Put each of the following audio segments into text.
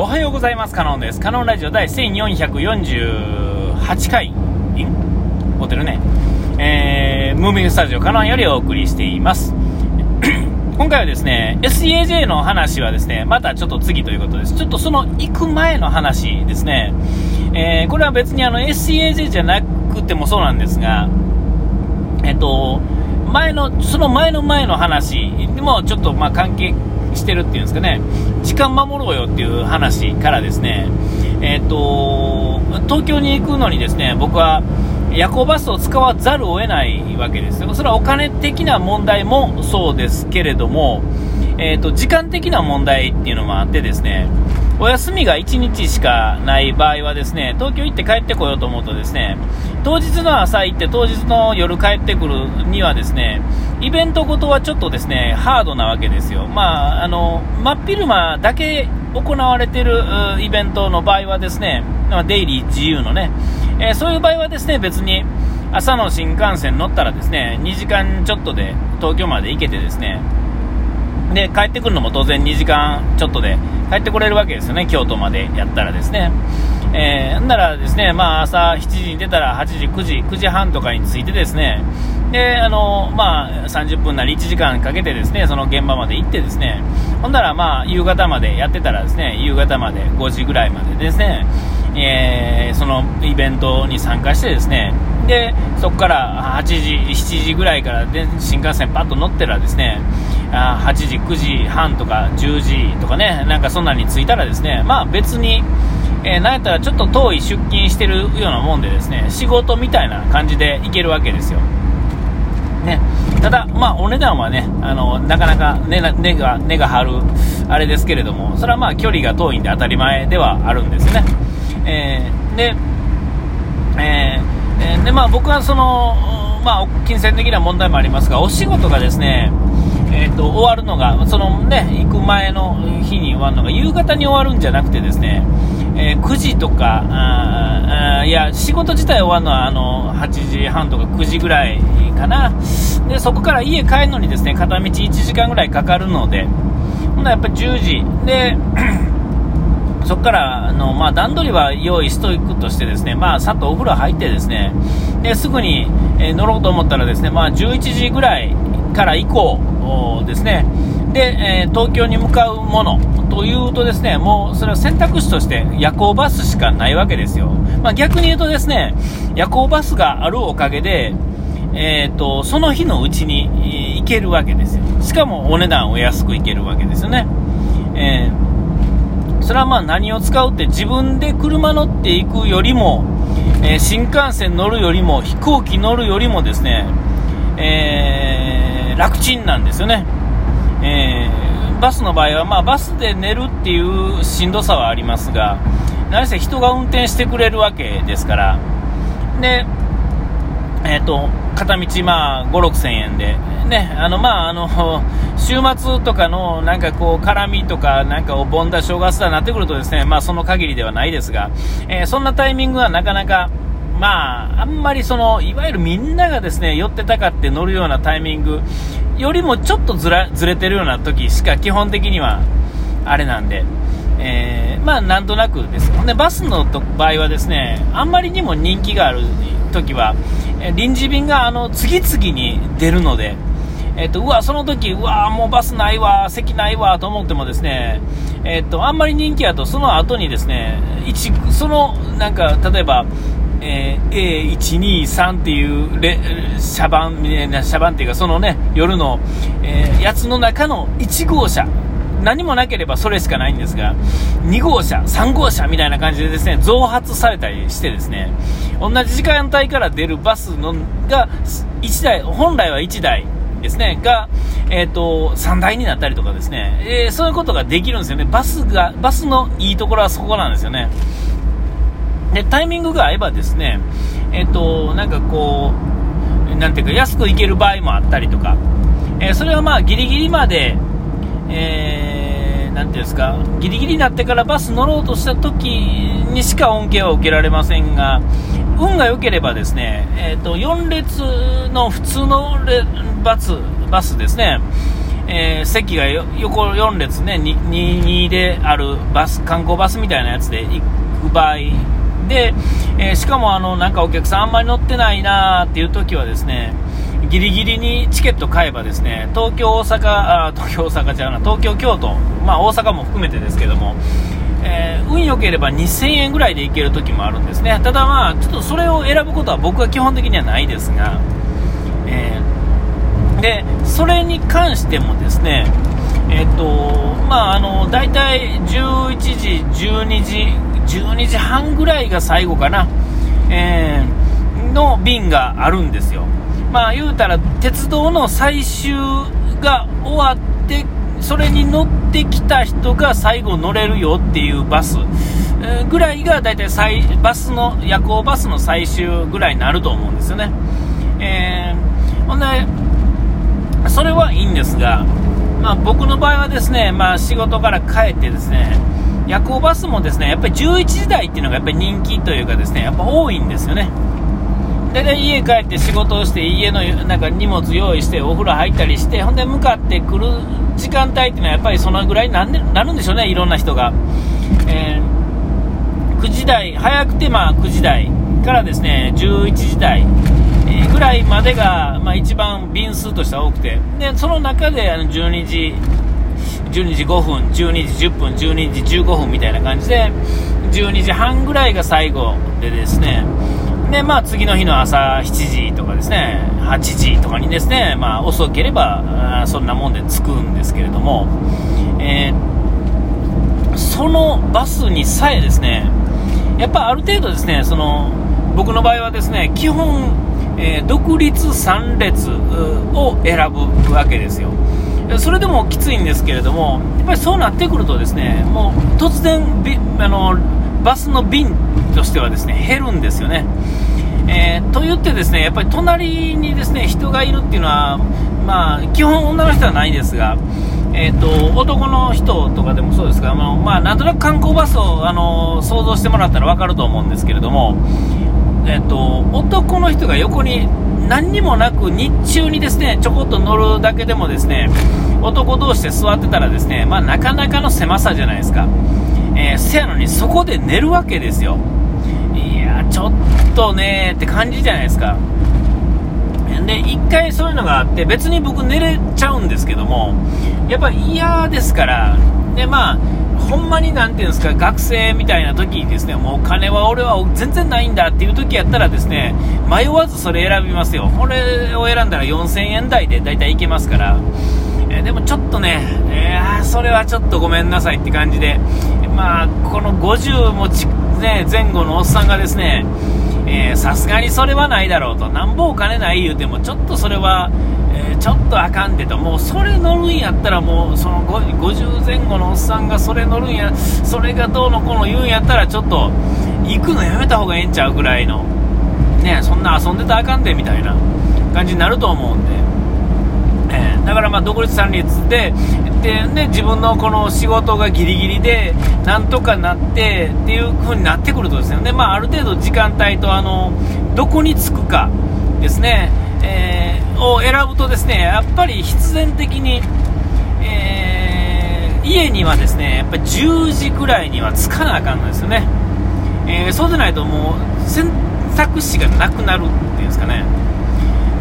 おはようございます。カノンです。カノンラジオ第1448回。んホテルね。えー、ムービングスタジオカノンよりお送りしています。今回はですね SEAJ の話はですねまたちょっと次ということです。ちょっとその行く前の話ですね、えー、これは別にあの SEAJ じゃなくてもそうなんですがえっと前のその前の前の話にもちょっとまあ関係してるっていうんですかね、時間守ろうよっていう話からですね、えっ、ー、と、東京に行くのにですね、僕は夜行バスを使わざるを得ないわけですよ。それはお金的な問題もそうですけれども、えっ、ー、と、時間的な問題っていうのもあってですね、お休みが1日しかない場合はですね、東京行って帰ってこようと思うとですね、当日の朝行って当日の夜帰ってくるにはですね、イベントごとはちょっとですね、ハードなわけですよ。まあ、あの、真っ昼間だけ行われてるイベントの場合はですね、デイリー自由のね、えー、そういう場合はですね、別に朝の新幹線乗ったらですね、2時間ちょっとで東京まで行けてですね、で、帰ってくるのも当然2時間ちょっとで帰ってこれるわけですよね、京都までやったらですね。えー、ならですね、まあ朝7時に出たら8時、9時、9時半とかに着いてですね、で、あの、まあ30分なり1時間かけてですね、その現場まで行ってですね、ほんならまあ夕方までやってたらですね、夕方まで5時ぐらいまでですね、えー、そのイベントに参加してですね、で、そこから8時、7時ぐらいからで新幹線パッと乗ってらですね、あ8時、9時半とか10時とかね、なんかそんなに着いたらですね、まあ別に、えー、なんやったらちょっと遠い出勤してるようなもんでですね、仕事みたいな感じで行けるわけですよ。ね、ただ、まあ、お値段はね、あのなかなか根根が根が張るあれですけれども、それはまあ距離が遠いんで当たり前ではあるんですね。えー、で、えー、でまあ、僕はその、まあ、金銭的な問題もありますが、お仕事がですね、えーと、終わるのが、そのね、行く前の日に終わるのが夕方に終わるんじゃなくてですね、えー、9時とかああ、いや、仕事自体終わるのはあの8時半とか9時ぐらいかな、でそこから家帰るのにですね片道1時間ぐらいかかるので、ほんなやっぱり10時、でそこからあの、まあ、段取りは用意しとくとしてですね、まあ、さっとお風呂入ってですね、ですぐに、えー、乗ろうと思ったらですね、まあ、11時ぐらいから以降ですね、で、えー、東京に向かうものというとですね、もうそれは選択肢として夜行バスしかないわけですよ。まあ、逆に言うとですね、夜行バスがあるおかげで、えーと、その日のうちに行けるわけですよ。しかもお値段お安く行けるわけですよね。えーそれはまあ何を使うって自分で車乗っていくよりも、えー、新幹線乗るよりも飛行機乗るよりもですね、えー、楽ちんなんですよね、えー、バスの場合は、まあ、バスで寝るっていうしんどさはありますが何せ人が運転してくれるわけですから。でと、片道、まあ、5、6千円で、ね、あの、まあ、あの、週末とかの、なんかこう、絡みとか、なんかお盆だ、正月だなってくるとですね、まあ、その限りではないですが、えー、そんなタイミングはなかなか、まあ、あんまりその、いわゆるみんながですね、寄ってたかって乗るようなタイミングよりもちょっとずら、ずれてるような時しか基本的には、あれなんで、えー、まあ、なんとなくです。で、バスの場合はですね、あんまりにも人気がある時は、臨時便があの次々に出るので、えっと、うわ、その時、うわ、もうバスないわ、席ないわ、と思ってもですね、えっと、あんまり人気やと、その後にですね、一、その、なんか、例えば、えー、A123 っていうレ、車番、車番っていうか、そのね、夜の、えー、やつの中の1号車、何もなければそれしかないんですが、2号車、3号車みたいな感じでですね、増発されたりしてですね、同じ時間帯から出るバスのが1台、本来は1台ですね、が、えっ、ー、と、3台になったりとかですね、えー、そういうことができるんですよね。バスが、バスのいいところはそこなんですよね。で、タイミングが合えばですね、えっ、ー、と、なんかこう、なんていうか、安く行ける場合もあったりとか、えそれはまあ、ギリギリまで、えー、ていうんですか、ギリギリになってからバス乗ろうとした時にしか恩恵は受けられませんが、運が良ければですね、えーと、4列の普通のバスバスですね、えー、席が横4列ね、2であるバス、観光バスみたいなやつで行く場合で、えー、しかもあの、なんかお客さんあんまり乗ってないなーっていう時はですね、ギリギリにチケット買えばですね、東京、大阪、あ東京、大阪ちゃな、東京、京都、まあ大阪も含めてですけども、えー、運良ければ2000円ぐらいで行ける時もあるんですね。ただまあ、ちょっとそれを選ぶことは僕は基本的にはないですが、えー、で、それに関してもですね、えっ、と、まあ、あの、大体11時、12時、12時半ぐらいが最後かな、えー、の便があるんですよ。まあ、言うたら、鉄道の最終が終わって、それに乗ってきた人が最後乗れるよっていうバス、ぐらいが大体最バスの夜行バスの最終ぐらいになると思うんですよね。えー、ほんで、それはいいんですが、まあ、僕の場合はですね、まあ、仕事から帰ってですね、夜行バスもですね、やっぱり11時台っていうのがやっぱり人気というかですね、やっぱ多いんですよね。大体家帰って仕事をして家のなんか荷物用意してお風呂入ったりしてほんで向かってくる時間帯っていうのはやっぱりそのぐらいになるんでしょうね、いろんな人が。えー、9時台、早くてまあ9時台からですね11時台、ぐらいまでが、まあ、一番便数としては多くてでその中であの12時12時5分、12時10分、12時15分みたいな感じで12時半ぐらいが最後でですねで、まあ、次の日の朝7時とかですね、8時とかにですね、まあ、遅ければ、そんなもんで着くんですけれども、えー、そのバスにさえですね、やっぱある程度ですね、その、僕の場合はですね、基本、えー、独立3列を選ぶわけですよ。それでもきついんですけれども、やっぱりそうなってくるとですね、もう突然、あのバスの便としてはですね減るんですよね。えー、と言ってですねやっぱり隣にですね人がいるっていうのは、まあ、基本女の人はないですが、えーと、男の人とかでもそうですが、あのまあ、なんとなく観光バスをあの想像してもらったら分かると思うんですけれども、えーと、男の人が横に何にもなく日中にですねちょこっと乗るだけでもですね男同士で座ってたらですね、まあ、なかなかの狭さじゃないですか。えー、せやのにそこで寝るわけですよ。いや、ちょっとねって感じじゃないですか。で、一回そういうのがあって、別に僕寝れちゃうんですけども、やっぱ嫌ですから、で、まあ、ほんまになんていうんですか、学生みたいな時にですね、もうお金は俺は全然ないんだっていう時やったらですね、迷わずそれ選びますよ。これを選んだら4000円台で大体いけますから、えでもちょっとね、えー、それはちょっとごめんなさいって感じで、まあ、この50もち、ね、前後のおっさんがですね、さすがにそれはないだろうと、なんぼお金ない言うても、ちょっとそれは、えー、ちょっとあかんでと、もうそれ乗るんやったら、もうその50前後のおっさんがそれ乗るんや、それがどうのこうの言うんやったら、ちょっと行くのやめた方がええんちゃうぐらいの、ね、そんな遊んでたらあかんでみたいな感じになると思うんで。え、だからまあ独立三立でで、自分のこの仕事がギリギリでなんとかなってっていう風になってくるとですね、まあ、ある程度時間帯とあのどこに着くかですね、えー、を選ぶとですねやっぱり必然的に、えー、家にはですねやっぱ10時ぐらいには着かなあかんのですよね、えー、そうでないともう選択肢がなくなるっていうんですかね。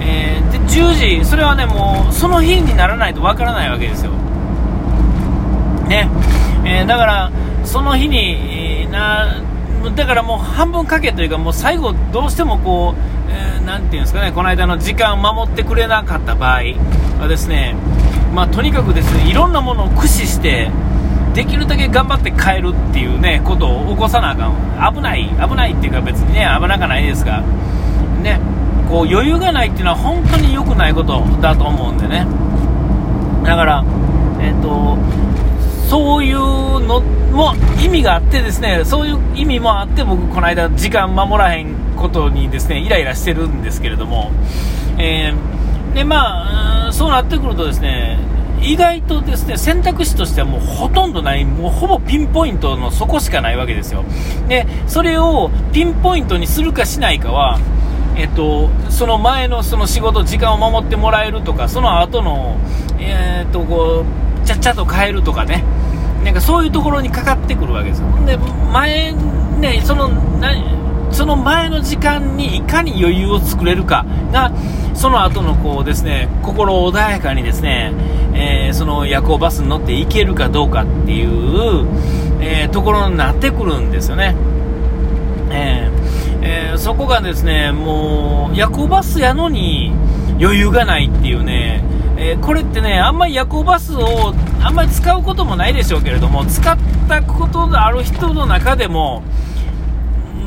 えー、で10時、それはね、もうその日にならないとわからないわけですよ。ね。えー、だから、その日に、な、だからもう半分かけというか、もう最後どうしてもこう、えー、ていうんですかね、この間の時間を守ってくれなかった場合はですね、まあ、とにかくですね、いろんなものを駆使して、できるだけ頑張って帰るっていうね、ことを起こさなあかん。危ない、危ないっていうか別にね、危なくないですが、ね、こう余裕がないっていうのは本当に良くないことだと思うんでねだからえっ、ー、とそういうのも意味があってですねそういう意味もあって僕この間時間守らへんことにですねイライラしてるんですけれども、えー、でまあそうなってくるとですね意外とですね選択肢としてはもうほとんどない、もうほぼピンポイントのそこしかないわけですよ。で、それをピンポイントにするかしないかは、えっと、その前のその仕事、時間を守ってもらえるとか、その後の、えー、っとこうちゃちゃと変えるとかねなんかそういうところにかかってくるわけですよで前ねそのその前の時間にいかに余裕を作れるかがその後のこうですね心穏やかにですね、えー、その夜行バスに乗って行けるかどうかっていう、えー、ところになってくるんですよね。えーえ、そこがですねもう夜行バスやのに余裕がないっていうね、えー、これってねあんまり夜行バスをあんまり使うこともないでしょうけれども使ったことのある人の中でも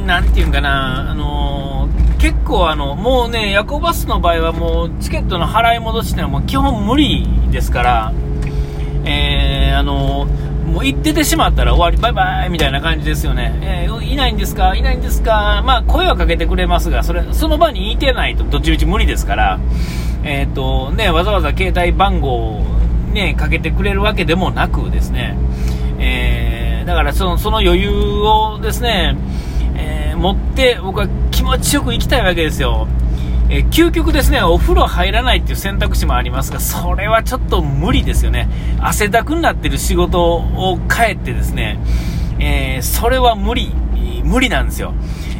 なんていうんかな、あのー、結構あの、もうね、夜行バスの場合はもうチケットの払い戻しってのはもう基本無理ですから、えー、あの、もう行っててしまったら終わり、バイバイみたいな感じですよね。えー、いないんですかいないんですかまあ、声はかけてくれますが、それ、その場にいてないとどっちみち無理ですから、えっ、と、ね、わざわざ携帯番号をね、かけてくれるわけでもなくですね、えだからその、その余裕をですね、えー、持って僕は気持ちよく行きたいわけですよ。えー、究極ですね、お風呂入らないっていう選択肢もありますが、それはちょっと無理ですよね。汗だくになってる仕事を帰ってですね、えー、それは無理、無理なんですよ。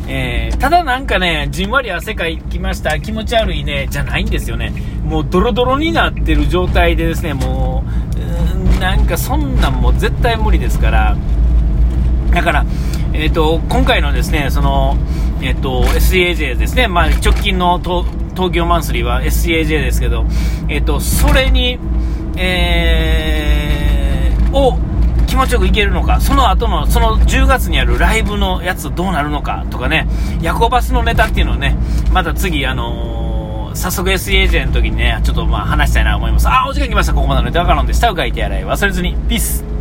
えー、ただなんかね、じんわり汗かきました、気持ち悪いね、じゃないんですよね。もうドロドロになってる状態でですね、もう、うなんかそんなんもう絶対無理ですから、だから、えーと、今回のですねその、えーと、SAJ ですね、まあ、直近の東京マンスリーは SAJ ですけど、えーと、それに、えー、を気持ちよくいけるのか、その後の、その10月にあるライブのやつどうなるのかとかね、夜行バスのネタっていうのをね、また次、あのー、早速 SEAJ の時にね、ちょっとまあ話したいなと思います。あ、お時間来ました。ここまでのネタカロンで下を書いて洗い忘れずに。ピース